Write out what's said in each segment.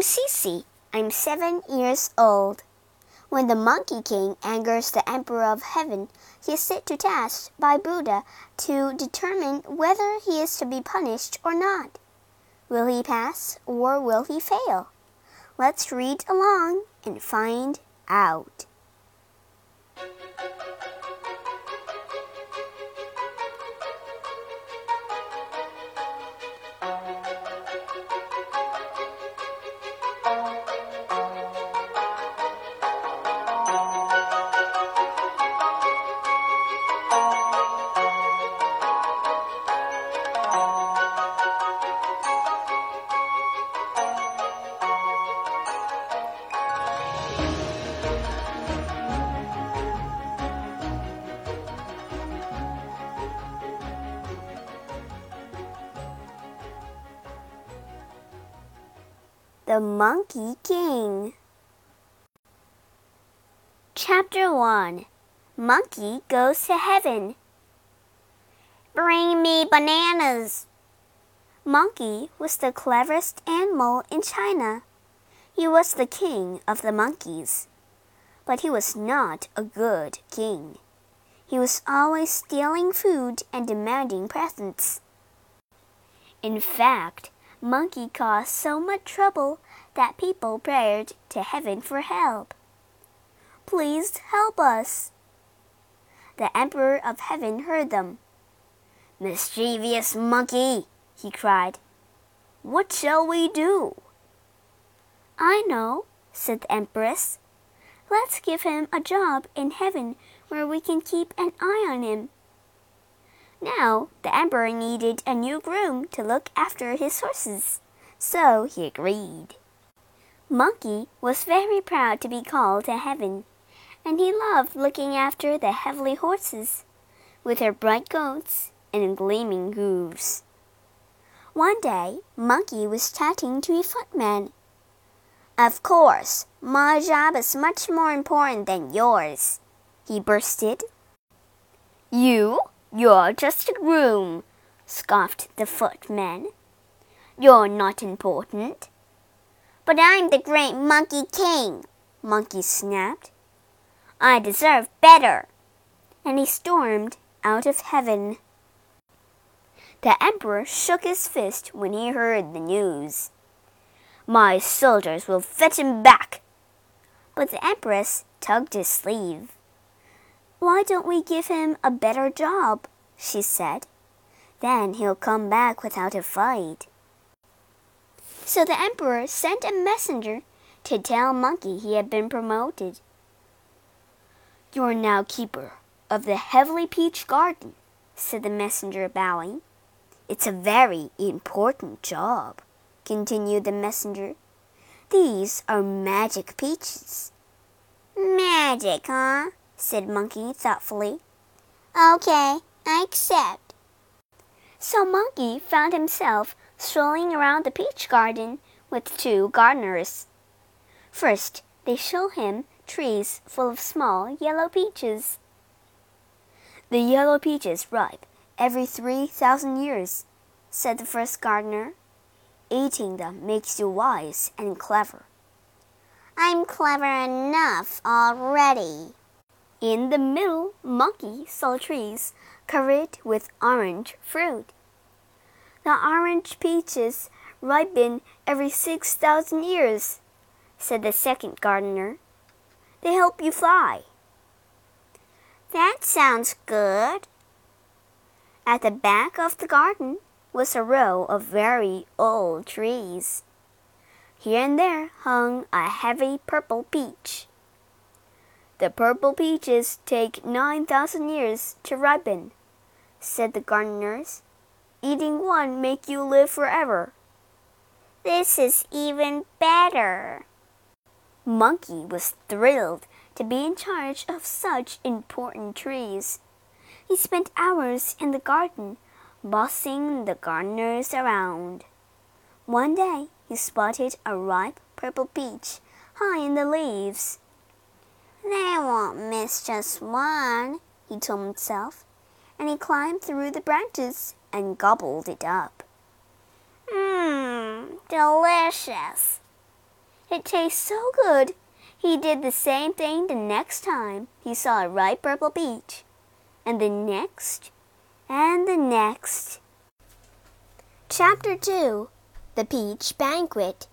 I'm Cece. I'm seven years old. When the Monkey King angers the Emperor of Heaven, he is set to task by Buddha to determine whether he is to be punished or not. Will he pass or will he fail? Let's read along and find out. The Monkey King. Chapter 1 Monkey Goes to Heaven. Bring me bananas. Monkey was the cleverest animal in China. He was the king of the monkeys. But he was not a good king. He was always stealing food and demanding presents. In fact, Monkey caused so much trouble that people prayed to heaven for help. Please help us. The Emperor of Heaven heard them. Mischievous monkey, he cried. What shall we do? I know, said the Empress. Let's give him a job in heaven where we can keep an eye on him. Now, the emperor needed a new groom to look after his horses, so he agreed. Monkey was very proud to be called to heaven, and he loved looking after the heavenly horses, with their bright coats and gleaming hooves. One day, Monkey was chatting to a footman. Of course, my job is much more important than yours, he bursted. You? You're just a groom, scoffed the footman. You're not important. But I'm the great Monkey King, Monkey snapped. I deserve better. And he stormed out of heaven. The emperor shook his fist when he heard the news. My soldiers will fetch him back. But the empress tugged his sleeve. Why don't we give him a better job? she said. Then he'll come back without a fight. So the emperor sent a messenger to tell Monkey he had been promoted. You are now keeper of the Heavenly Peach Garden, said the messenger, bowing. It's a very important job, continued the messenger. These are magic peaches. Magic, huh? Said Monkey thoughtfully. Okay, I accept. So Monkey found himself strolling around the peach garden with two gardeners. First, they show him trees full of small yellow peaches. The yellow peaches ripe every three thousand years, said the first gardener. Eating them makes you wise and clever. I'm clever enough already, in the middle, Monkey saw trees covered with orange fruit. The orange peaches ripen every six thousand years, said the second gardener. They help you fly. That sounds good. At the back of the garden was a row of very old trees. Here and there hung a heavy purple peach. The purple peaches take 9,000 years to ripen, said the gardeners. Eating one make you live forever. This is even better. Monkey was thrilled to be in charge of such important trees. He spent hours in the garden, bossing the gardeners around. One day he spotted a ripe purple peach high in the leaves. They won't miss just one, he told himself, and he climbed through the branches and gobbled it up. Mmm, delicious. It tastes so good. He did the same thing the next time he saw a ripe purple peach, and the next, and the next. Chapter 2 The Peach Banquet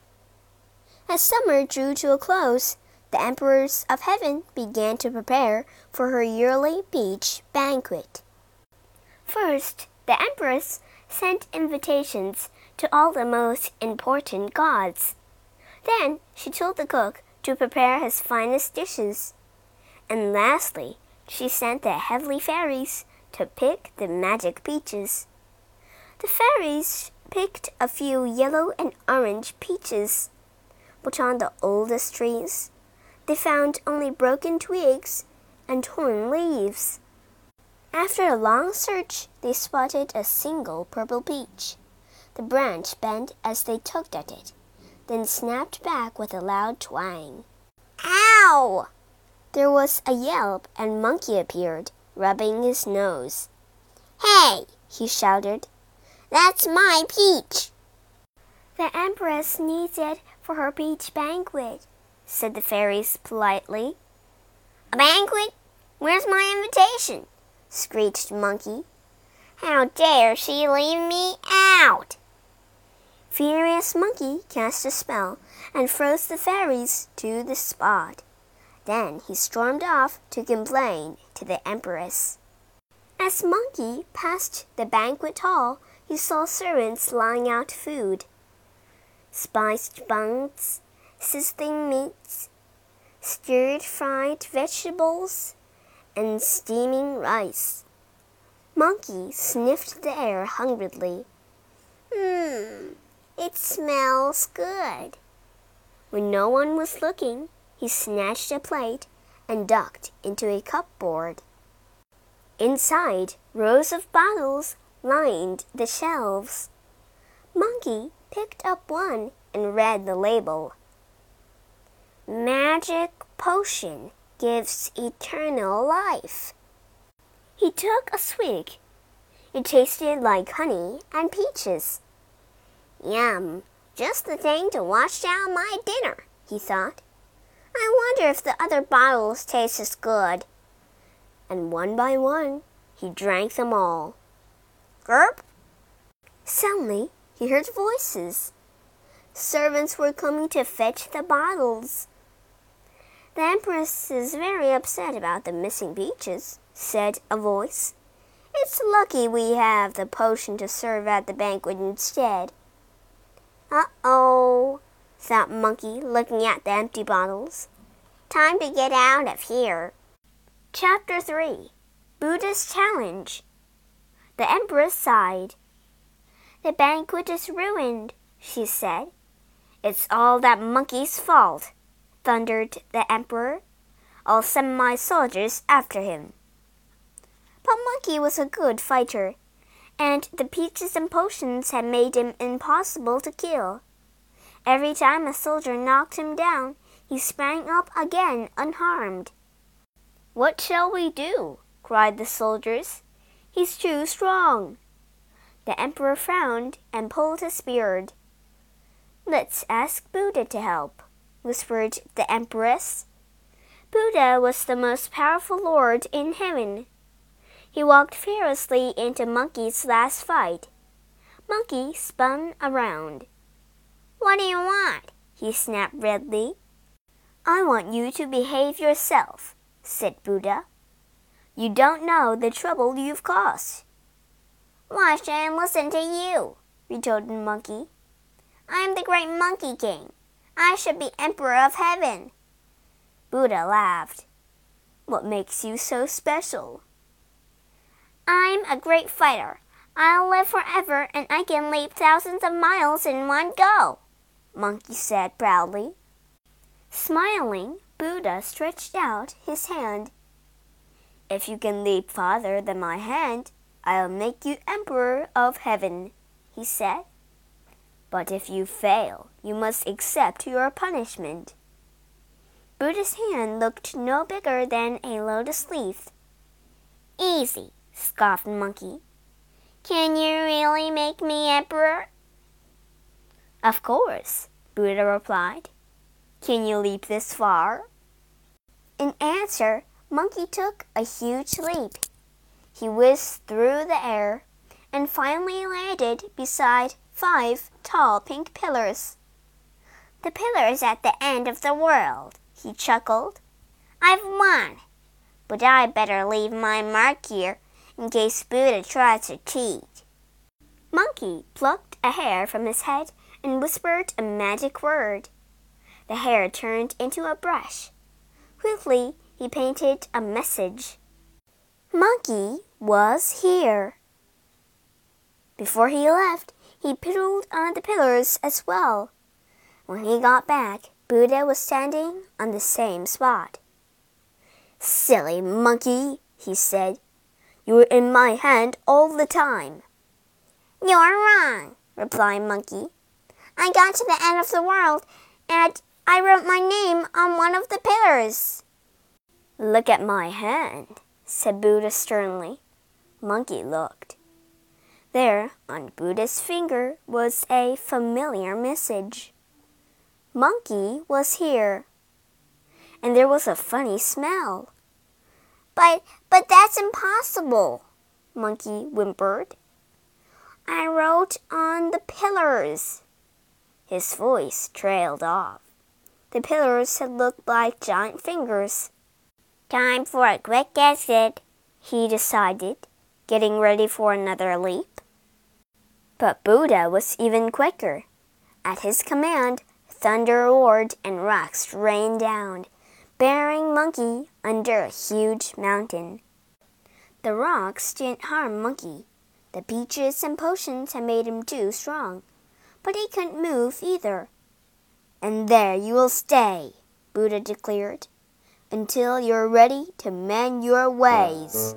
As summer drew to a close, the emperors of heaven began to prepare for her yearly peach banquet. First, the empress sent invitations to all the most important gods. Then she told the cook to prepare his finest dishes. And lastly, she sent the heavenly fairies to pick the magic peaches. The fairies picked a few yellow and orange peaches, but on the oldest trees they found only broken twigs and torn leaves. After a long search, they spotted a single purple peach. The branch bent as they tugged at it, then snapped back with a loud twang. Ow! There was a yelp, and Monkey appeared, rubbing his nose. Hey! he shouted. That's my peach! The Empress needs it for her peach banquet, said the fairies politely. A banquet? Where's my invitation? screeched Monkey. How dare she leave me out? Furious Monkey cast a spell and froze the fairies to the spot. Then he stormed off to complain to the Empress. As Monkey passed the banquet hall, he saw servants laying out food spiced buns, sizzling meats, stirred fried vegetables, and steaming rice. Monkey sniffed the air hungrily. Hmm, it smells good. When no one was looking, he snatched a plate and ducked into a cupboard. Inside, rows of bottles lined the shelves. Monkey picked up one and read the label. Magic potion gives eternal life. He took a swig. It tasted like honey and peaches. Yum, just the thing to wash down my dinner, he thought. I wonder if the other bottles taste as good. And one by one, he drank them all. Gurp! Suddenly, he heard voices. Servants were coming to fetch the bottles. The Empress is very upset about the missing peaches, said a voice. It's lucky we have the potion to serve at the banquet instead. Uh-oh, thought Monkey, looking at the empty bottles. Time to get out of here. Chapter 3 Buddha's Challenge The Empress sighed. The banquet is ruined, she said. It's all that monkey's fault thundered the Emperor. I'll send my soldiers after him. But Monkey was a good fighter, and the peaches and potions had made him impossible to kill. Every time a soldier knocked him down, he sprang up again unharmed. What shall we do? cried the soldiers. He's too strong. The emperor frowned and pulled his beard. Let's ask Buddha to help whispered the Empress. Buddha was the most powerful lord in heaven. He walked fearlessly into Monkey's last fight. Monkey spun around. What do you want? he snapped redly. I want you to behave yourself, said Buddha. You don't know the trouble you've caused. Why should I listen to you? retorted Monkey. I am the great Monkey King. I should be Emperor of Heaven. Buddha laughed. What makes you so special? I'm a great fighter. I'll live forever and I can leap thousands of miles in one go, Monkey said proudly. Smiling, Buddha stretched out his hand. If you can leap farther than my hand, I'll make you Emperor of Heaven, he said. But if you fail, you must accept your punishment. Buddha's hand looked no bigger than a lotus leaf. Easy, scoffed Monkey. Can you really make me emperor? Of course, Buddha replied. Can you leap this far? In answer, Monkey took a huge leap. He whizzed through the air and finally landed beside five tall pink pillars. The pillars at the end of the world, he chuckled. I've won, but I'd better leave my mark here in case Buddha tries to cheat. Monkey plucked a hair from his head and whispered a magic word. The hair turned into a brush. Quickly, he painted a message. Monkey was here. Before he left, he piddled on the pillars as well. When he got back, Buddha was standing on the same spot. Silly monkey, he said. You were in my hand all the time. You're wrong, replied Monkey. I got to the end of the world and I wrote my name on one of the pillars. Look at my hand, said Buddha sternly. Monkey looked. There, on Buddha's finger, was a familiar message. Monkey was here. And there was a funny smell. But, but that's impossible, Monkey whimpered. I wrote on the pillars. His voice trailed off. The pillars had looked like giant fingers. Time for a quick exit, he decided, getting ready for another leap. But Buddha was even quicker. At his command, thunder roared and rocks rained down, burying Monkey under a huge mountain. The rocks didn't harm Monkey. The peaches and potions had made him too strong, but he couldn't move either. And there you will stay, Buddha declared, until you're ready to mend your ways.